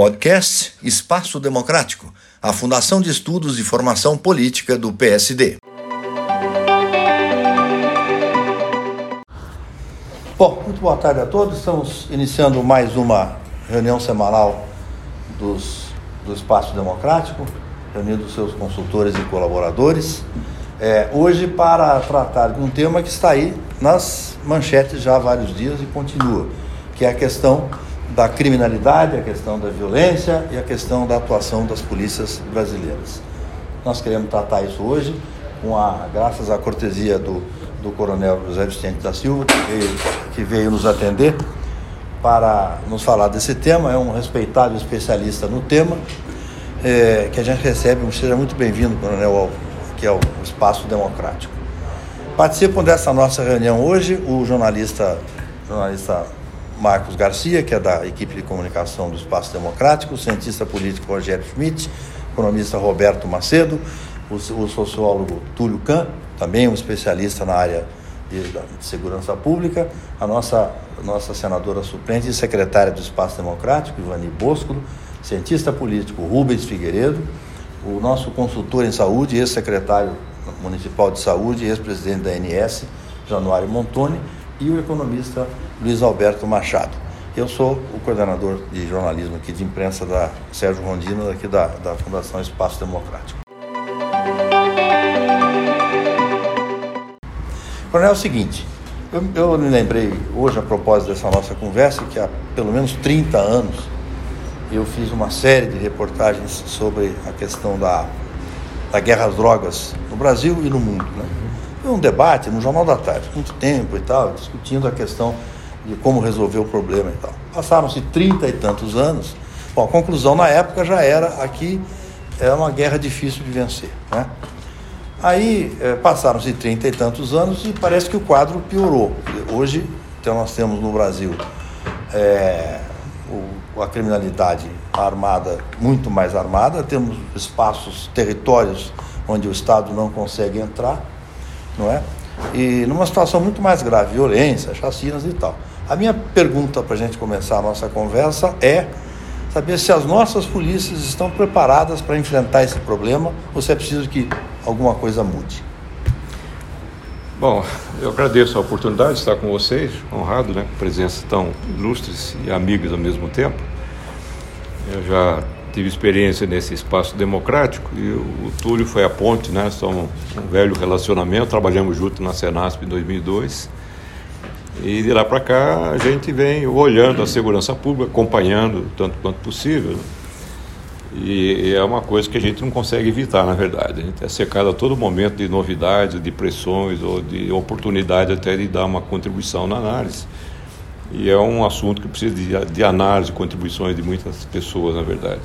Podcast Espaço Democrático, a Fundação de Estudos e Formação Política do PSD. Bom, muito boa tarde a todos. Estamos iniciando mais uma reunião semanal dos, do Espaço Democrático, reunindo seus consultores e colaboradores. É, hoje para tratar de um tema que está aí nas manchetes já há vários dias e continua, que é a questão da criminalidade, a questão da violência e a questão da atuação das polícias brasileiras. Nós queremos tratar isso hoje, com a, graças à cortesia do, do coronel José Vicente da Silva, que veio, que veio nos atender para nos falar desse tema. É um respeitado especialista no tema, é, que a gente recebe. Seja muito bem-vindo, coronel, ao Espaço Democrático. Participam dessa nossa reunião hoje o jornalista, jornalista Marcos Garcia, que é da equipe de comunicação do Espaço Democrático, o cientista político Rogério Schmidt, economista Roberto Macedo, o, o sociólogo Túlio Kahn, também um especialista na área de, de segurança pública, a nossa, nossa senadora suplente e secretária do Espaço Democrático, Ivani Bosco, cientista político Rubens Figueiredo, o nosso consultor em saúde, ex-secretário municipal de saúde, ex-presidente da ANS, Januário Montoni, e o economista Luiz Alberto Machado. Eu sou o coordenador de jornalismo aqui de imprensa da Sérgio Rondino, aqui da, da Fundação Espaço Democrático. Coronel, é o seguinte, eu, eu me lembrei hoje, a propósito dessa nossa conversa, que há pelo menos 30 anos eu fiz uma série de reportagens sobre a questão da, da guerra às drogas no Brasil e no mundo. Né? Um debate no Jornal da Tarde, muito tempo e tal, discutindo a questão de como resolver o problema e tal. Passaram-se trinta e tantos anos. Bom, a conclusão na época já era aqui é uma guerra difícil de vencer. Né? Aí é, passaram-se trinta e tantos anos e parece que o quadro piorou. Hoje então, nós temos no Brasil é, o, a criminalidade armada muito mais armada, temos espaços, territórios onde o Estado não consegue entrar, não é? E numa situação muito mais grave, violência, chacinas e tal. A minha pergunta para a gente começar a nossa conversa é saber se as nossas polícias estão preparadas para enfrentar esse problema ou se é preciso que alguma coisa mude. Bom, eu agradeço a oportunidade de estar com vocês, honrado, né, presença tão ilustres e amigas ao mesmo tempo. Eu já tive experiência nesse espaço democrático e o Túlio foi a ponte, né? Somos um velho relacionamento, trabalhamos junto na Senasp em 2002. E de lá para cá a gente vem olhando a segurança pública, acompanhando tanto quanto possível. E é uma coisa que a gente não consegue evitar, na verdade. A gente é secado a todo momento de novidades, de pressões ou de oportunidade até de dar uma contribuição na análise. E é um assunto que precisa de, de análise, contribuições de muitas pessoas, na verdade.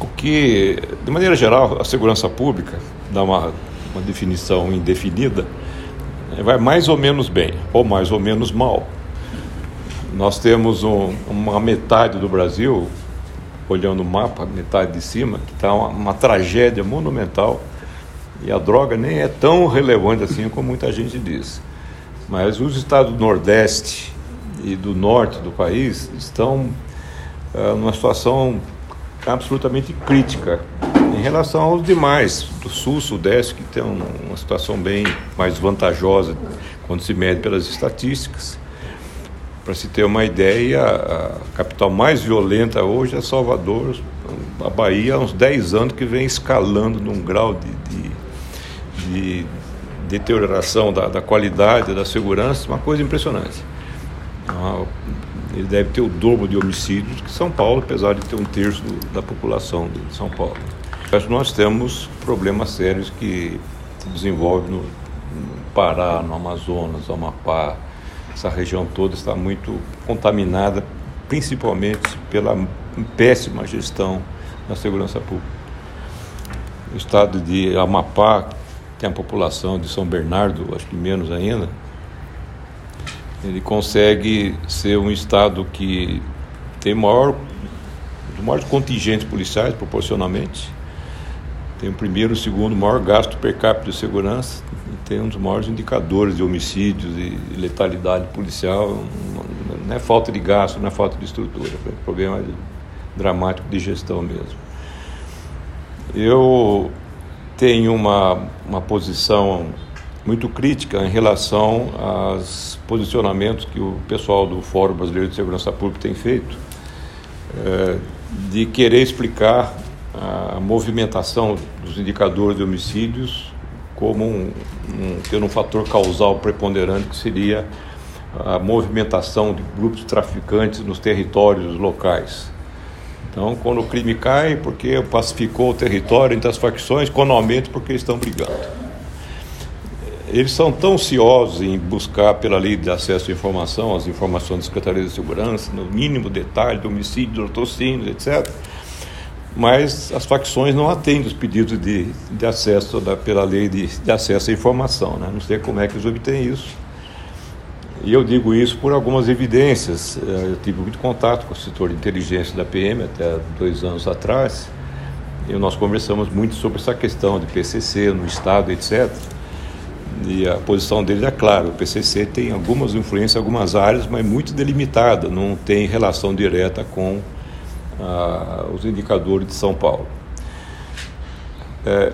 O que, de maneira geral, a segurança pública, dá uma, uma definição indefinida, é, vai mais ou menos bem, ou mais ou menos mal. Nós temos um, uma metade do Brasil, olhando o mapa, metade de cima, que está uma, uma tragédia monumental e a droga nem é tão relevante assim como muita gente diz. Mas os estados do Nordeste e do Norte do país estão uh, numa situação absolutamente crítica em relação aos demais, do Sul, Sudeste, que tem uma situação bem mais vantajosa quando se mede pelas estatísticas. Para se ter uma ideia, a capital mais violenta hoje é Salvador, a Bahia há uns 10 anos que vem escalando num grau de, de, de deterioração da, da qualidade, da segurança, uma coisa impressionante. Ele deve ter o dobro de homicídios que São Paulo, apesar de ter um terço da população de São Paulo. Mas nós temos problemas sérios que se desenvolvem no, no Pará, no Amazonas, no Amapá. Essa região toda está muito contaminada, principalmente pela péssima gestão da segurança pública. O estado de Amapá, tem a população de São Bernardo, acho que menos ainda, ele consegue ser um estado que tem maior, os maiores contingentes policiais proporcionalmente, tem o primeiro o segundo maior gasto per capita de segurança e tem um dos maiores indicadores de homicídios e letalidade policial não é falta de gasto, não é falta de estrutura, é um problema dramático de gestão mesmo. Eu tenho uma, uma posição muito crítica em relação aos posicionamentos que o pessoal do Fórum Brasileiro de Segurança Pública tem feito, é, de querer explicar a movimentação dos indicadores de homicídios como um, um, tendo um fator causal preponderante que seria a movimentação de grupos traficantes nos territórios locais. Então, quando o crime cai, porque pacificou o território entre as facções, quando aumenta, porque estão brigando. Eles são tão ansiosos em buscar, pela lei de acesso à informação, as informações da Secretaria de Segurança, no mínimo detalhe do homicídio, do etc., mas as facções não atendem os pedidos de, de acesso da, pela lei de, de, acesso à informação. Né? Não sei como é que eles obtêm isso. E eu digo isso por algumas evidências. Eh, eu tive muito contato com o setor de inteligência da PM até dois anos atrás, e nós conversamos muito sobre essa questão de PCC no Estado, etc. E a posição dele é clara: o PCC tem algumas influências em algumas áreas, mas muito delimitada, não tem relação direta com ah, os indicadores de São Paulo. É,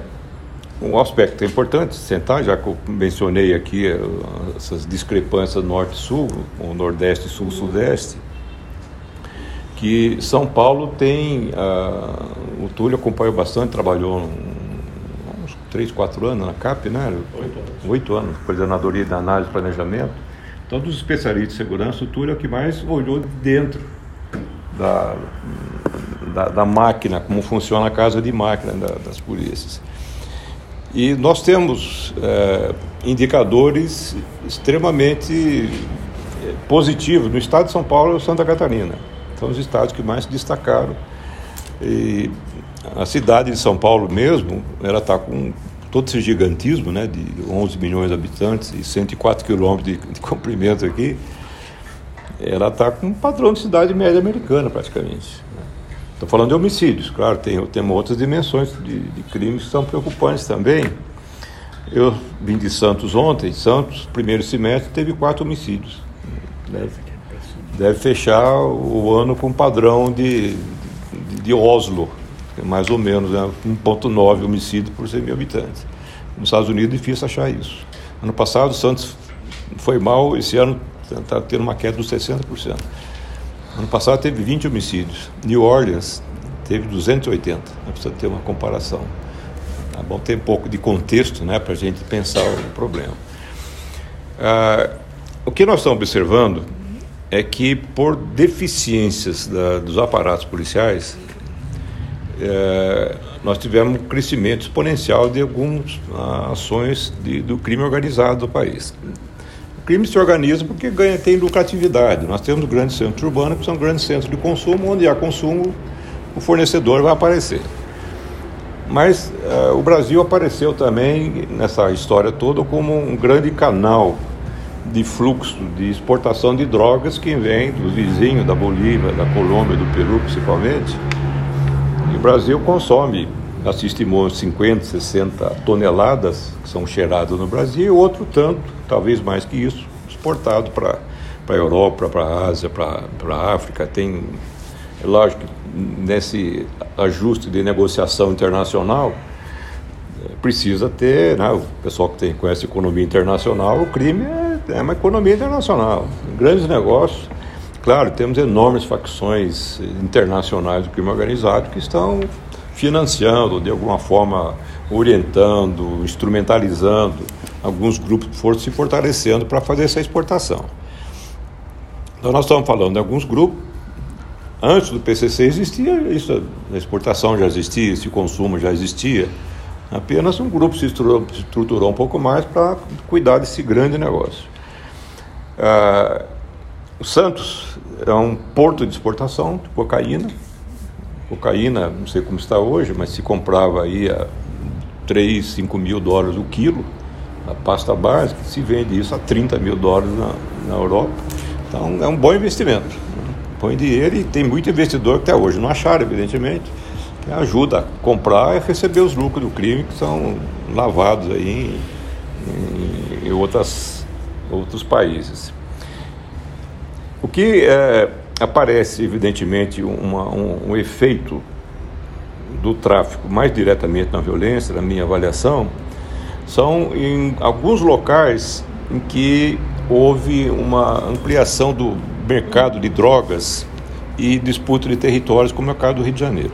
um aspecto importante sentar, já que eu mencionei aqui eh, essas discrepâncias norte-sul, ou nordeste, sul-sudeste, que São Paulo tem, ah, o Túlio acompanhou bastante, trabalhou uns 3, 4 anos na CAP, né? Oito anos. Anos, coordenadoria de análise e planejamento. Então, dos especialistas de segurança, o Túlio é o que mais olhou dentro da, da, da, máquina, como funciona a casa de máquina da, das polícias. E nós temos é, indicadores extremamente é, positivos no estado de São Paulo e Santa Catarina. São os estados que mais se destacaram. E a cidade de São Paulo mesmo, ela está com todo esse gigantismo, né, de 11 milhões de habitantes e 104 quilômetros de, de comprimento aqui, ela está com um padrão de cidade média americana praticamente. Estou falando de homicídios, claro, tem, tem outras dimensões de, de, crimes que são preocupantes também. Eu vim de Santos ontem, Santos, primeiro semestre, teve quatro homicídios. Deve, deve fechar o ano com padrão de, de, de Oslo, mais ou menos né, 1,9 homicídios por 100 mil habitantes. Nos Estados Unidos é difícil achar isso. Ano passado, Santos foi mal, esse ano está tendo uma queda dos 60%. Ano passado teve 20 homicídios. New Orleans teve 280. Né, precisa ter uma comparação. É bom ter um pouco de contexto né, para a gente pensar o problema. Ah, o que nós estamos observando é que, por deficiências da, dos aparatos policiais, é, nós tivemos um crescimento exponencial de algumas ah, ações de, do crime organizado do país crime se organiza porque ganha, tem lucratividade. Nós temos grandes centros urbanos que são grandes centros de consumo, onde há consumo, o fornecedor vai aparecer. Mas uh, o Brasil apareceu também nessa história toda como um grande canal de fluxo de exportação de drogas que vem dos vizinhos da Bolívia, da Colômbia, do Peru principalmente. E o Brasil consome, se estimou 50, 60 toneladas que são cheiradas no Brasil e outro tanto talvez mais que isso, exportado para a Europa, para a Ásia, para a África. Tem, é lógico, nesse ajuste de negociação internacional, é, precisa ter, né, o pessoal que tem, conhece economia internacional, o crime é, é uma economia internacional, grandes negócios. Claro, temos enormes facções internacionais do crime organizado que estão financiando, de alguma forma orientando, instrumentalizando alguns grupos foram se fortalecendo para fazer essa exportação. Então nós estamos falando de alguns grupos. Antes do PCC existia isso, a exportação já existia, esse consumo já existia. Apenas um grupo se estruturou, se estruturou um pouco mais para cuidar desse grande negócio. Ah, o Santos é um porto de exportação de cocaína. Cocaína, não sei como está hoje, mas se comprava aí a 3, 5 mil dólares o quilo a pasta básica, se vende isso a 30 mil dólares na, na Europa. Então é um bom investimento. Né? Põe dinheiro e tem muito investidor que até hoje não acharam, evidentemente, que ajuda a comprar e receber os lucros do crime que são lavados aí em, em outras, outros países. O que é, aparece, evidentemente, uma, um, um efeito do tráfico mais diretamente na violência, na minha avaliação, são em alguns locais em que houve uma ampliação do mercado de drogas e disputa de territórios, como é o caso do Rio de Janeiro.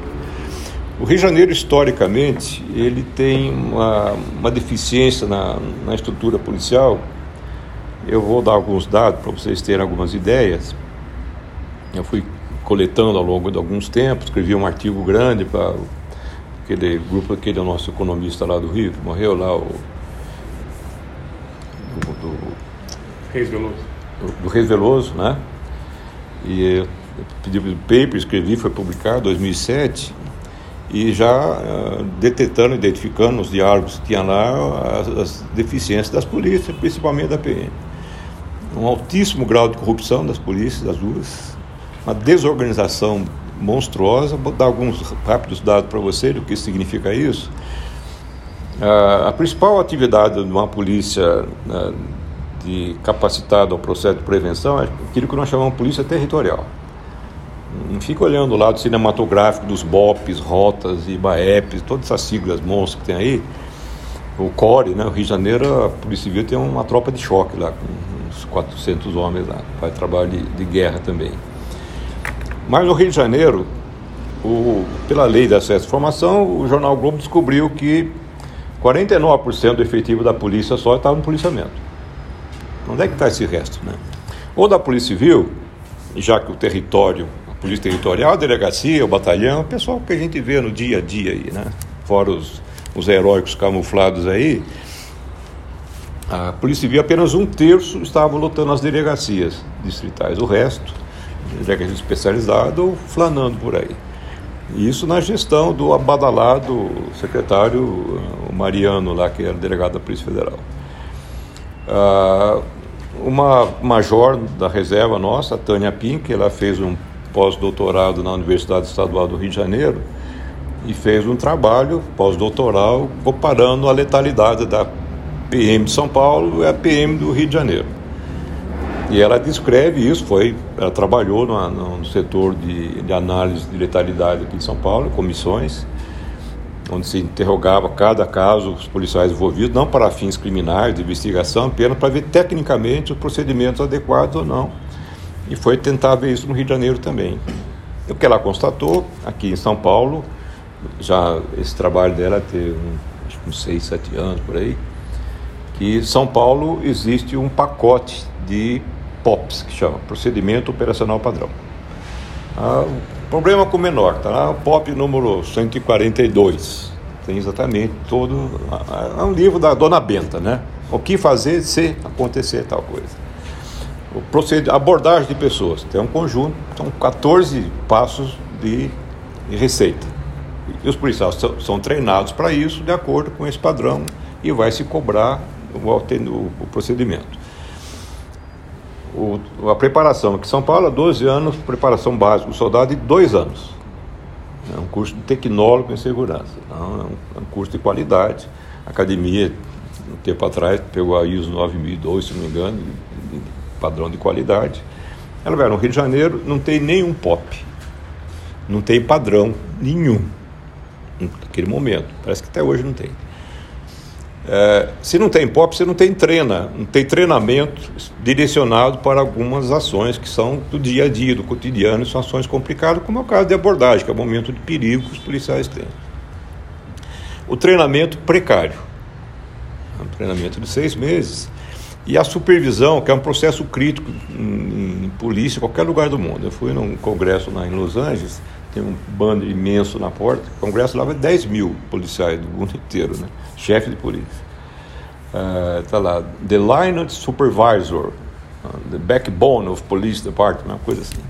O Rio de Janeiro, historicamente, ele tem uma, uma deficiência na, na estrutura policial. Eu vou dar alguns dados para vocês terem algumas ideias. Eu fui coletando ao longo de alguns tempos, escrevi um artigo grande para aquele grupo, aquele nosso economista lá do Rio, que morreu lá, o do, do Reis Veloso. Do, do Reis Veloso, né? E eu pedi o paper, escrevi, foi publicado em 2007, e já uh, detectando, identificando nos diálogos que tinha lá as, as, deficiências das polícias, principalmente da PM. Um altíssimo grau de corrupção das polícias, das ruas, uma desorganização monstruosa. Vou dar alguns rápidos dados para você do que significa isso. A principal atividade de uma polícia uh, de capacitada ao processo de prevenção é aquilo que nós chamamos de polícia territorial. Não fica olhando o lado cinematográfico dos BOPs, rotas e BAEPs, todas essas siglas monstros que tem aí. O CORE, né, o Rio de Janeiro, a Polícia Civil tem uma tropa de choque lá, com uns 400 homens lá, faz trabalho de, de guerra também. Mas no Rio de Janeiro, o, pela lei de acesso à informação, o jornal Globo descobriu que 49% do efetivo da polícia só estava no policiamento. Onde é que está esse resto? Né? Ou da Polícia Civil, já que o território polícia territorial, a delegacia, o batalhão, o pessoal que a gente vê no dia a dia aí, né? Fora os, os heróicos camuflados aí. A Polícia Civil, apenas um terço estava lotando as delegacias distritais. O resto, delegacia especializada ou flanando por aí. Isso na gestão do abadalado secretário o Mariano, lá, que era delegado da Polícia Federal. Ah, uma major da reserva nossa, Tânia Pink, ela fez um pós-doutorado na Universidade Estadual do Rio de Janeiro e fez um trabalho pós-doutoral comparando a letalidade da PM de São Paulo e a PM do Rio de Janeiro. E ela descreve isso, foi, ela trabalhou no, no setor de, de, análise de letalidade aqui em São Paulo, comissões, onde se interrogava cada caso, os policiais envolvidos, não para fins criminais, de investigação, apenas para ver tecnicamente os procedimentos adequados ou não e foi tentar ver isso no Rio de Janeiro também. O que ela constatou, aqui em São Paulo, já esse trabalho dela teve um, acho uns 6, 7 anos por aí, que São Paulo existe um pacote de POPs, que chama Procedimento Operacional Padrão. Ah, problema com o menor, tá lá o POP número 142. Tem exatamente todo. É um livro da Dona Benta, né? O que fazer se acontecer tal coisa o proced... abordagem de pessoas. Tem um conjunto, são 14 passos de, de receita. E os policiais são, são treinados para isso, de acordo com esse padrão, e vai se cobrar o, o, o procedimento. O, a preparação aqui em São Paulo, 12 anos, preparação básica do soldado e 2 anos. É um curso de tecnólogo em segurança. Então, é, um, é um curso de qualidade. A academia, um tempo atrás, pegou a ISO 9002, se não me engano, padrão de qualidade. Ela vai no Rio de Janeiro, não tem nenhum pop, não tem padrão nenhum naquele momento. Parece que até hoje não tem. É, se não tem pop, você não tem treina, não tem treinamento direcionado para algumas ações que são do dia a dia, do cotidiano, são ações complicadas, como é o caso de abordagem, que é o momento de perigo que os policiais têm. O treinamento precário, é um treinamento de seis meses, e a supervisão, que é um processo crítico em, em polícia, em qualquer lugar do mundo. Eu fui num congresso lá em Los Angeles, tem um bando imenso na porta. O congresso lá vai 10 mil policiais do mundo inteiro, né? chefe de polícia. Está uh, lá, The Line Supervisor, uh, The Backbone of Police Department, uma coisa assim.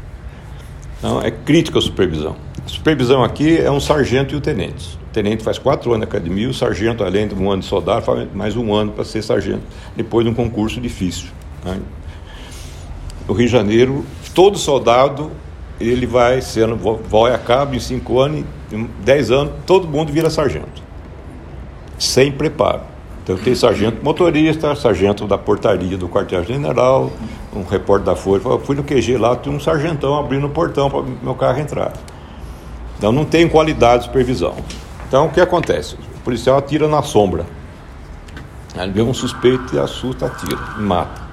Então, é crítica a supervisão. A supervisão aqui é um sargento e o tenente tenente faz quatro anos na academia, o sargento, além de um ano de soldado, faz mais um ano para ser sargento, depois de um concurso difícil. Né? No Rio de Janeiro, todo soldado, ele vai sendo, vai a cabo em cinco anos, em dez anos, todo mundo vira sargento, sem preparo. Então tem sargento motorista, sargento da portaria do quartel-general, um repórter da Folha fui no QG lá, tinha um sargentão abrindo o portão para meu carro entrar. Então não tem qualidade de supervisão. Então o que acontece? O policial atira na sombra. Ele vê um suspeito e assusta, atira, mata.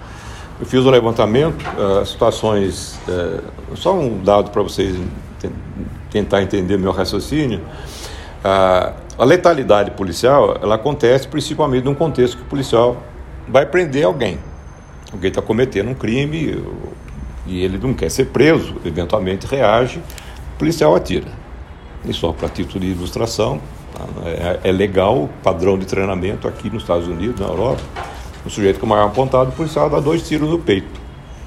Eu fiz o um levantamento, uh, situações. Uh, só um dado para vocês tentar entender meu raciocínio. Uh, a letalidade policial ela acontece principalmente num contexto que o policial vai prender alguém. Alguém está cometendo um crime e ele não quer ser preso, eventualmente reage, o policial atira. E só para título de ilustração, é, é, legal, padrão de treinamento aqui nos Estados Unidos, na Europa. O sujeito com o maior apontado, o policial dá dois tiros no peito.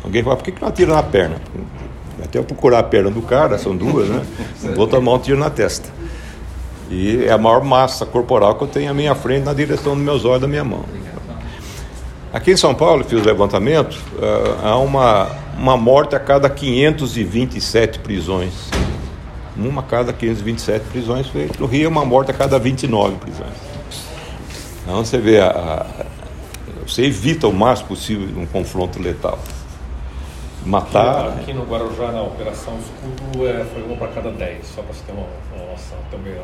Alguém fala, por que, que não atira na perna? Até eu procurar a perna do cara, são duas, né? Vou tomar um tiro na testa. E é a maior massa corporal que eu tenho à minha frente, na direção dos meus olhos da minha mão. Aqui em São Paulo, fiz o levantamento, uh, há uma, uma morte a cada 527 prisões. Uma a cada 527 prisões. No Rio, uma morte a cada 29 prisões. Então você vê, a, você evita o máximo possível um confronto letal. Matar. Aqui, aqui no Guarujá, na Operação Escudo, é, foi uma para cada 10, só para você ter uma, uma noção também.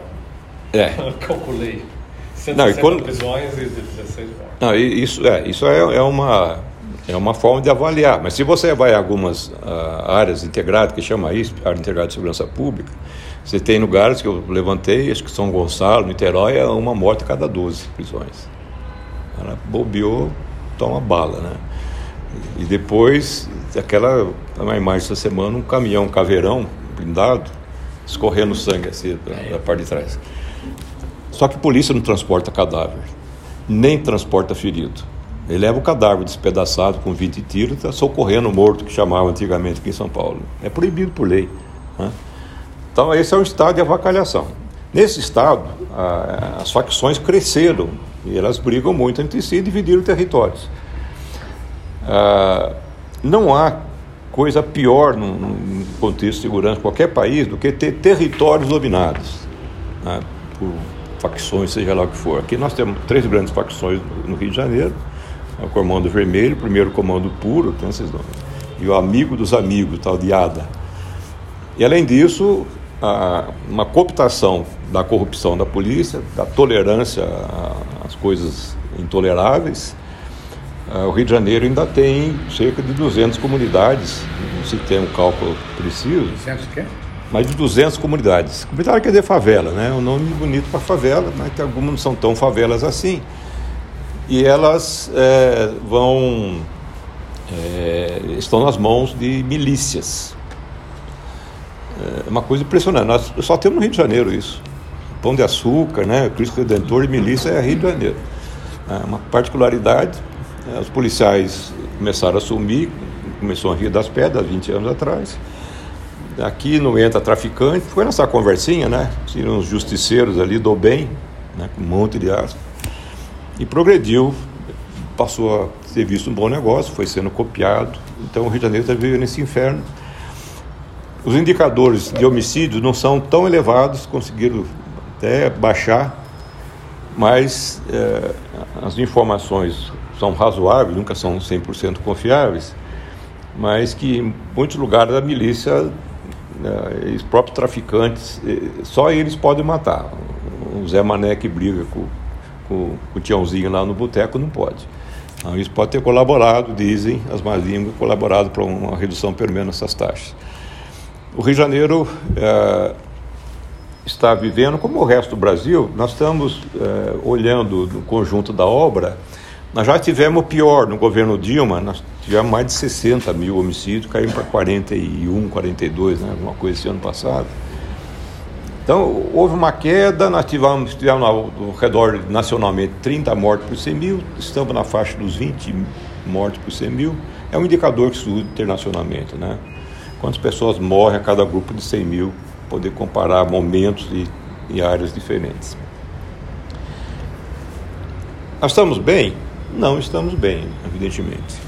É. Calculei. 160 não, e quando... prisões e 16 mortes. Não, isso, é, isso é, é, uma, é uma forma de avaliar. Mas se você vai a algumas uh, áreas integradas, que chama isso, área integrada de segurança pública, você tem lugares que eu levantei, acho que São Gonçalo, Niterói, é uma morte a cada 12 prisões. Ela bobeou, toma bala, né? E depois, aquela, uma imagem essa semana, um caminhão, um caveirão blindado, escorrendo sangue assim, da, da parte de trás. Só que a polícia não transporta cadáver, nem transporta ferido. Ele leva o cadáver despedaçado com 20 tiros, está socorrendo o morto, que chamava antigamente aqui em São Paulo. É proibido por lei. Né? Então, esse é um estado de avacalhação. Nesse estado, a, as facções cresceram e elas brigam muito entre si e dividiram territórios. Ah, não há coisa pior num, contexto de segurança de qualquer país do que ter territórios dominados né, por facções, seja lá o que for. Aqui nós temos três grandes facções no Rio de Janeiro: o Comando Vermelho, o primeiro Comando Puro, tem esses nomes, e o Amigo dos Amigos, tal de ADA. E além disso, uma cooptação da corrupção da polícia, da tolerância às coisas intoleráveis. O Rio de Janeiro ainda tem cerca de 200 comunidades, não se tem um cálculo preciso. 200 quê? mais de 200 comunidades. Comunidade quer dizer favela, né? É um nome bonito para favela, mas que algumas não são tão favelas assim. E elas é, vão. É, estão nas mãos de milícias. É uma coisa impressionante. Nós só temos no Rio de Janeiro isso. Pão de Açúcar, né? Cristo Redentor e milícia é Rio de Janeiro. É uma particularidade. É, os policiais começaram a assumir, começou a Rio das Pedras, 20 anos atrás Aqui não entra traficante, foi nessa conversinha, né? Tinham uns justiceiros ali do bem, né? com um monte de aspas. E progrediu, passou a ser visto um bom negócio, foi sendo copiado. Então o Rio de Janeiro está vivendo nesse inferno. Os indicadores de homicídio não são tão elevados, conseguiram até baixar, mas é, as informações são razoáveis, nunca são 100% confiáveis, mas que em muitos lugares a milícia né, os próprios traficantes, só eles podem matar. O Zé Mané que briga com, com, com o Tiãozinho lá no boteco não pode. Então, isso pode ter colaborado, dizem as más línguas, colaborado para uma redução pelo menos dessas taxas. O Rio de Janeiro é, está vivendo, como o resto do Brasil, nós estamos é, olhando no conjunto da obra nós já tivemos pior no governo Dilma, nós tivemos mais de 60 mil homicídios, caímos para 41, 42, né, alguma coisa esse ano passado. Então, houve uma queda, nós tivemos, tivemos ao, ao redor, nacionalmente, 30 mortes por 100 mil, estamos na faixa dos 20 mortes por 100 mil. É um indicador que usa internacionalmente, né? Quantas pessoas morrem a cada grupo de 100 mil, poder comparar momentos e, e áreas diferentes. Nós estamos bem? não estamos bem, evidentemente.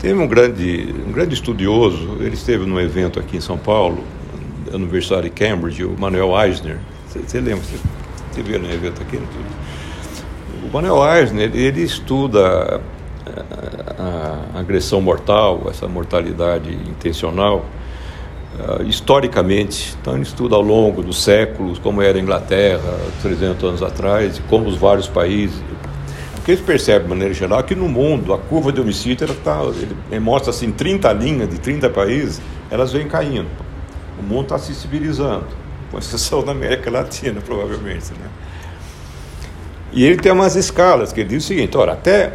Teve um grande, um grande estudioso, ele esteve num evento aqui em São Paulo, Universidade de Cambridge, o Manuel Eisner. Você lembra? Você viu no evento aqui? O Manuel Eisner, ele estuda a agressão mortal, essa mortalidade intencional, uh, historicamente, então ele estuda ao longo dos séculos como era a Inglaterra 300 anos atrás e como os vários países. Porque eles percebem, de maneira geral, que no mundo a curva de homicídio ela tá, ele mostra assim 30 linhas de 30 países, elas vêm caindo. O mundo está se civilizando, com exceção da América Latina, provavelmente. Né? E ele tem umas escalas, que ele diz o seguinte, olha, até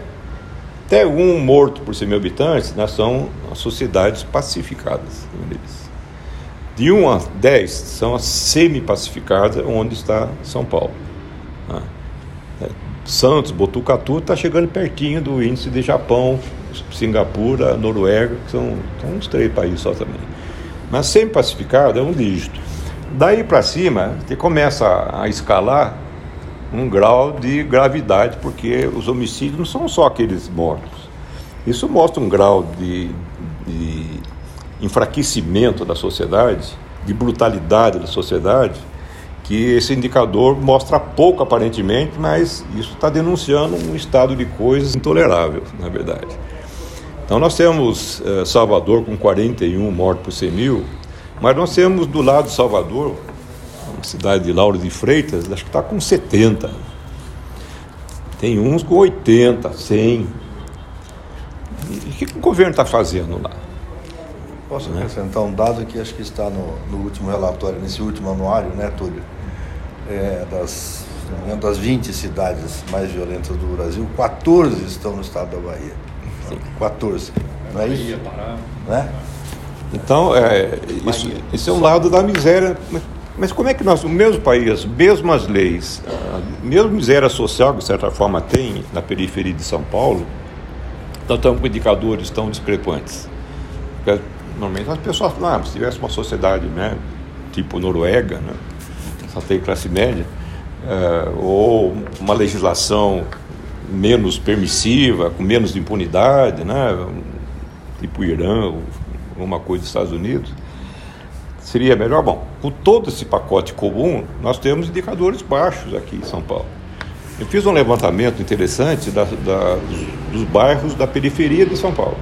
até um morto por 100 mil habitantes, nós as sociedades pacificadas. De 1 a 10 são as semi-pacificadas, onde está São Paulo. Né? É, Santos, Botucatu está chegando pertinho do índice de Japão, Singapura, Noruega, que são, são uns três países só também. Mas semi-pacificado é um dígito. Daí para cima, você começa a escalar um grau de gravidade, porque os homicídios não são só aqueles mortos. Isso mostra um grau de, de enfraquecimento da sociedade, de brutalidade da sociedade, que esse indicador mostra pouco aparentemente, mas isso está denunciando um estado de coisas intolerável, na verdade. Então nós temos eh, Salvador com 41 mortos por 100 mil, mas nós temos do lado de Salvador cidade de Lauro de Freitas, acho que está com 70. Tem uns com 80, 100. E o que, o governo está fazendo lá? Posso né? acrescentar um dado que acho que está no, no, último relatório, nesse último anuário, né, Túlio? É, das, das 20 cidades mais violentas do Brasil, 14 estão no estado da Bahia. Sim. 14. Não é isso? Pará. Né? Então, é, isso, isso é um lado da miséria mas como é que nós, o mesmo país, mesmas leis, a mesma miséria social que de certa forma tem na periferia de São Paulo, então estamos com indicadores tão discrepantes? Normalmente as pessoas falam, ah, se tivesse uma sociedade né, tipo Noruega, né, só tem classe média, é, ou uma legislação menos permissiva, com menos impunidade, né, tipo Irã, uma coisa dos Estados Unidos, seria melhor? Bom, com todo esse pacote comum, nós temos indicadores baixos aqui em São Paulo. Eu fiz um levantamento interessante da, da, dos, bairros da periferia de São Paulo.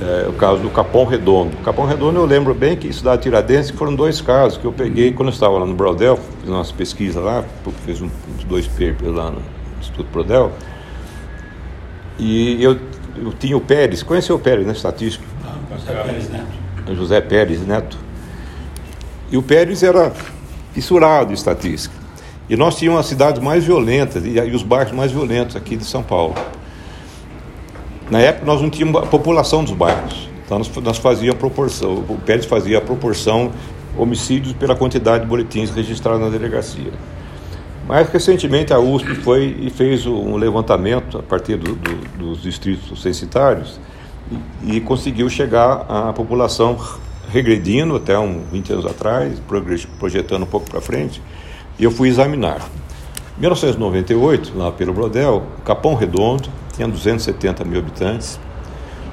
É, o caso do Capão Redondo. O Capão Redondo eu lembro bem que isso da Tiradentes foram dois casos que eu peguei quando eu estava lá no Brodel, fiz umas pesquisas lá, fiz um, uns dois papers lá no Instituto Brodel. E eu, eu tinha o Pérez, conheceu o Pérez, né, estatístico? Ah, Pérez Neto. José Pérez Neto. E o Pérez era fissurado em estatística. E nós tínhamos as cidades mais violentas e, os bairros mais violentos aqui de São Paulo. Na época nós não tínhamos a população dos bairros. Então nós, fazíamos proporção, o Pérez fazia a proporção homicídios pela quantidade de boletins registrados na delegacia. Mais recentemente a USP foi e fez um levantamento a partir do, do, dos distritos censitários e, conseguiu chegar à população regredindo até uns 20 anos atrás, projetando um pouco para frente, e eu fui examinar. Em 1998, lá pelo Brodel, Capão Redondo tinha 270 mil habitantes,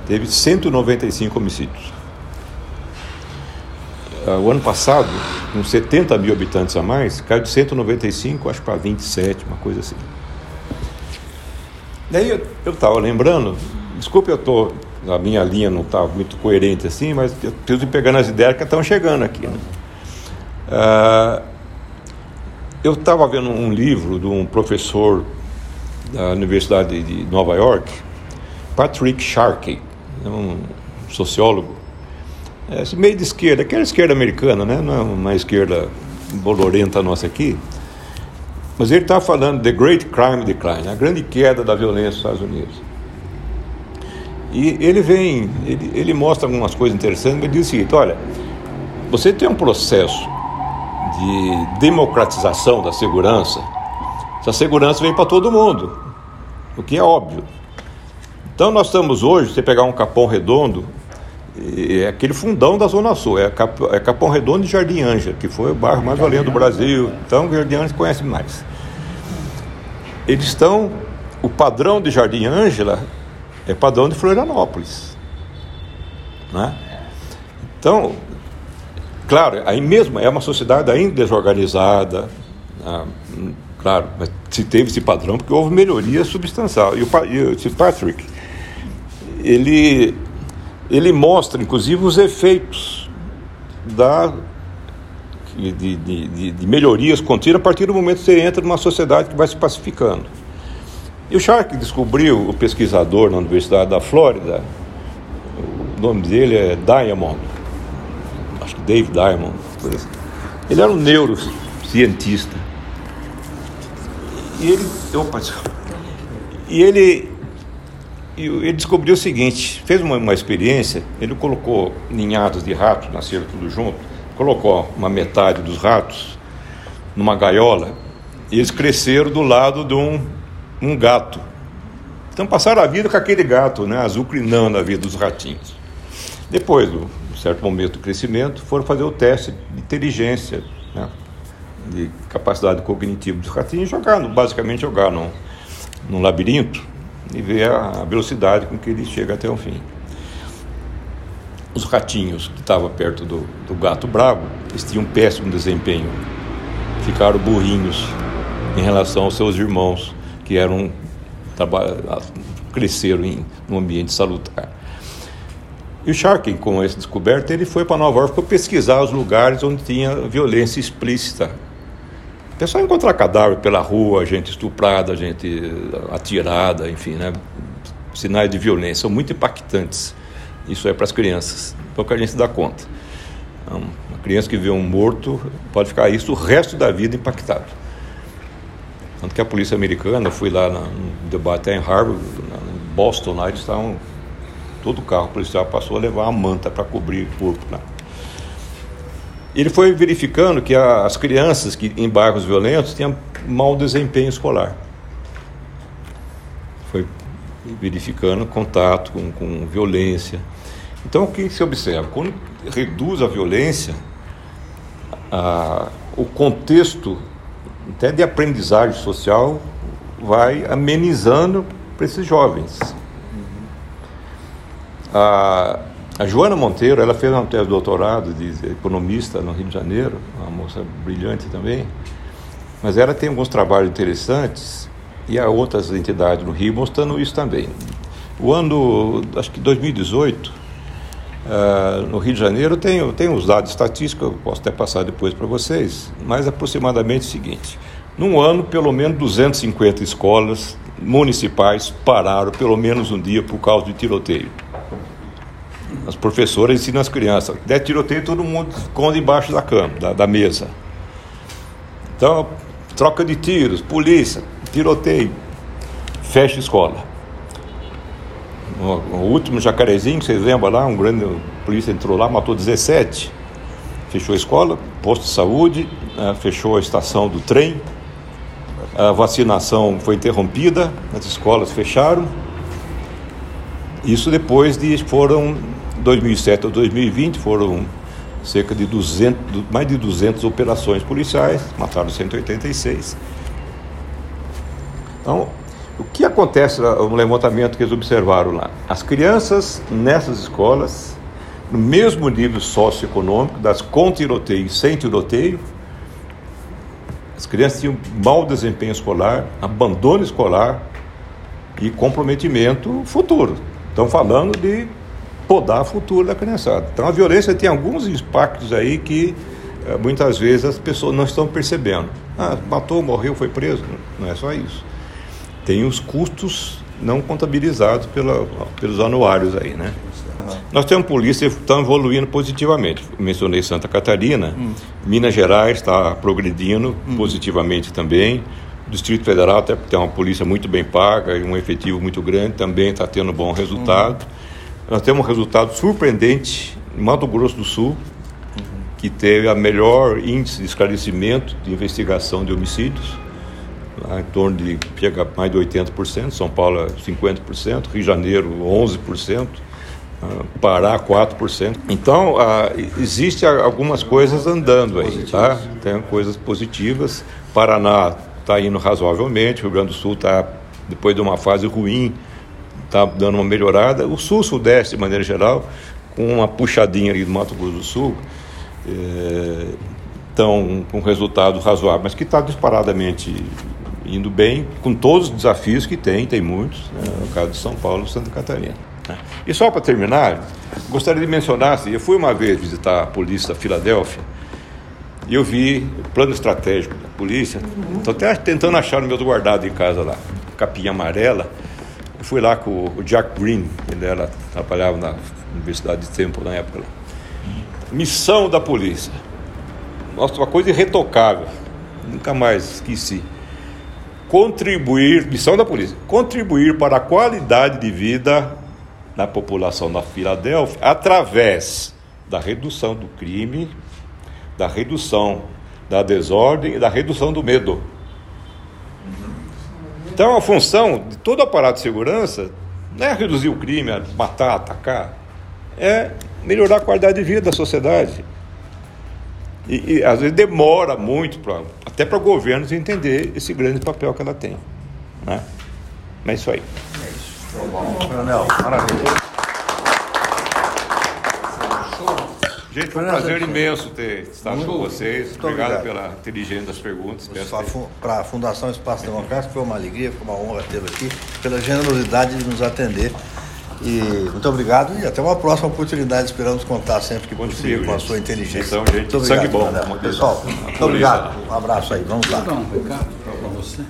teve 195 homicídios. Ah, o ano passado, com 70 mil habitantes a mais, caiu de 195, acho para 27, uma coisa assim. Daí eu estava lembrando, desculpe eu estou a minha linha não está muito coerente assim, mas eu preciso ir pegando as ideias que estão chegando aqui. Né? Uh, eu estava vendo um livro de um professor da Universidade de Nova York, Patrick Sharkey, é um sociólogo, é, meio de esquerda, aquela esquerda americana, né? não é uma esquerda bolorenta nossa aqui, mas ele está falando The Great Crime Decline, a grande queda da violência nos Estados Unidos. E ele vem, ele, ele mostra algumas coisas interessantes, mas diz o seguinte: olha, você tem um processo de democratização da segurança, essa segurança vem para todo mundo, o que é óbvio. Então nós estamos hoje, você pegar um Capão Redondo, é aquele fundão da Zona Sul, é, é Capão Redondo e Jardim Ângela, que foi o bairro mais valente do Brasil. Então Jardim Ângela conhece mais. Eles estão, o padrão de Jardim Ângela é padrão de Florianópolis. Né? Então, claro, aí mesmo é uma sociedade ainda desorganizada, né? Claro, mas se teve esse padrão, porque houve melhoria substancial. E o, Patrick, ele, ele mostra, inclusive, os efeitos da, de, de, de, de melhorias contínuas a partir do momento que você entra numa sociedade que vai se pacificando. E o Shark descobriu, o pesquisador na Universidade da Flórida, o nome dele é Diamond, acho que Dave Diamond, assim. ele era um neurocientista. E ele, opa, e ele, ele descobriu o seguinte, fez uma, uma experiência, ele colocou ninhados de ratos, nasceram tudo junto, colocou uma metade dos ratos numa gaiola, e eles cresceram do lado de um um gato. Então passaram a vida com aquele gato, né, azucrinando a vida dos ratinhos. Depois, um certo momento do crescimento, foram fazer o teste de inteligência, né, de capacidade cognitiva dos ratinhos, e jogar, basicamente jogar num, num labirinto e ver a velocidade com que ele chega até o fim. Os ratinhos que estavam perto do, do gato bravo, eles tinham um péssimo desempenho, ficaram burrinhos em relação aos seus irmãos que eram cresceram em um ambiente salutar. E o Sharkin, com essa descoberta, ele foi para Nova York para pesquisar os lugares onde tinha violência explícita. Pessoal encontrar cadáver pela rua, gente estuprada, gente atirada, enfim, né? sinais de violência são muito impactantes. Isso é para as crianças, pouca gente se dá conta. Então, uma criança que vê um morto pode ficar isso o resto da vida impactado. Tanto que a polícia americana, fui lá no debate em Harvard, em Boston, lá eles estavam. Todo carro policial passou a levar uma manta para cobrir o corpo lá. Ele foi verificando que as crianças que em bairros violentos tinham mau desempenho escolar. Foi verificando contato com, com violência. Então, o que se observa? Quando reduz a violência, a, o contexto até de aprendizagem social vai amenizando para esses jovens. A, a, Joana Monteiro, ela fez uma tese de doutorado de economista no Rio de Janeiro, uma moça brilhante também, mas ela tem alguns trabalhos interessantes e há outras entidades no Rio mostrando isso também. O ano, acho que 2018, Uh, no Rio de Janeiro tem, tem os dados estatísticos, eu posso até passar depois para vocês, mas aproximadamente o seguinte: num ano, pelo menos 250 escolas municipais pararam pelo menos um dia por causa de tiroteio. As professoras ensinam as crianças: der tiroteio, todo mundo esconde embaixo da cama, da, da mesa. Então, troca de tiros, polícia, tiroteio, fecha escola o último jacarezinho, vocês lembram lá, um grande polícia entrou lá, matou 17, fechou a escola, posto de saúde, uh, fechou a estação do trem, a vacinação foi interrompida, as escolas fecharam. Isso depois de foram 2007 a 2020 foram cerca de 200, mais de 200 operações policiais, mataram 186. Então, o que acontece no levantamento que eles observaram lá? As crianças nessas escolas, no mesmo nível socioeconômico, das com tiroteio e sem tiroteio, as crianças tinham mau desempenho escolar, abandono escolar e comprometimento futuro. Estão falando de podar o futuro da criançada. Então a violência tem alguns impactos aí que eh, muitas vezes as pessoas não estão percebendo. Ah, matou, morreu, foi preso. Não é só isso tem os custos não contabilizados pela, pelos anuários aí, né? Nós temos polícia que estão evoluindo positivamente. Mencionei Santa Catarina, hum. Minas Gerais está progredindo hum. positivamente também. O Distrito Federal até tem uma polícia muito bem paga e um efetivo muito grande, também está tendo bom resultado. Hum. Nós temos um resultado surpreendente em Mato Grosso do Sul, que teve a melhor índice de esclarecimento de investigação de homicídios lá em torno de chega mais de 80%, São Paulo é 50%, Rio de Janeiro 11%, uh, Pará 4%. Então, uh, existe algumas coisas andando aí, tá? Tem coisas positivas. Paraná está indo razoavelmente, Rio Grande do Sul está, depois de uma fase ruim, está dando uma melhorada. O Sul, Sudeste, de maneira geral, com uma puxadinha ali do Mato Grosso do Sul, estão eh, com resultado razoável, mas que está disparadamente indo bem, com todos os desafios que tem, tem muitos, né, no caso de São Paulo e Santa Catarina. Né. E só para terminar, gostaria de mencionar, assim, eu fui uma vez visitar a polícia da Filadélfia, e eu vi plano estratégico da polícia. Estou até tentando achar no meu guardado em casa lá, capinha amarela. Eu fui lá com o Jack Green, ele era, trabalhava na Universidade de Temple na época. Missão da polícia. Nossa, uma coisa irretocável. Nunca mais esqueci. Contribuir, missão da polícia, contribuir para a qualidade de vida da população da Filadélfia através da redução do crime, da redução da desordem e da redução do medo. Então, a função de todo aparato de segurança não é reduzir o crime, é matar, atacar, é melhorar a qualidade de vida da sociedade. E, e às vezes demora muito, pra, até para governos entender esse grande papel que ela tem. Né? Mas é isso aí. É isso. Coronel, maravilha. Gente, foi um prazer imenso ter estado muito, com vocês. Obrigado, obrigado, pela inteligência das perguntas. Para a Fundação Espaço Democrático foi uma alegria, foi uma honra tê-lo aqui, pela generosidade de nos atender. E muito obrigado e até uma próxima oportunidade. Esperamos contar sempre que possível com a sua inteligência. Então, gente, muito obrigado, sangue bom. Pessoal, muito obrigado. Um abraço aí. Vamos lá. Vou dar um recado para você.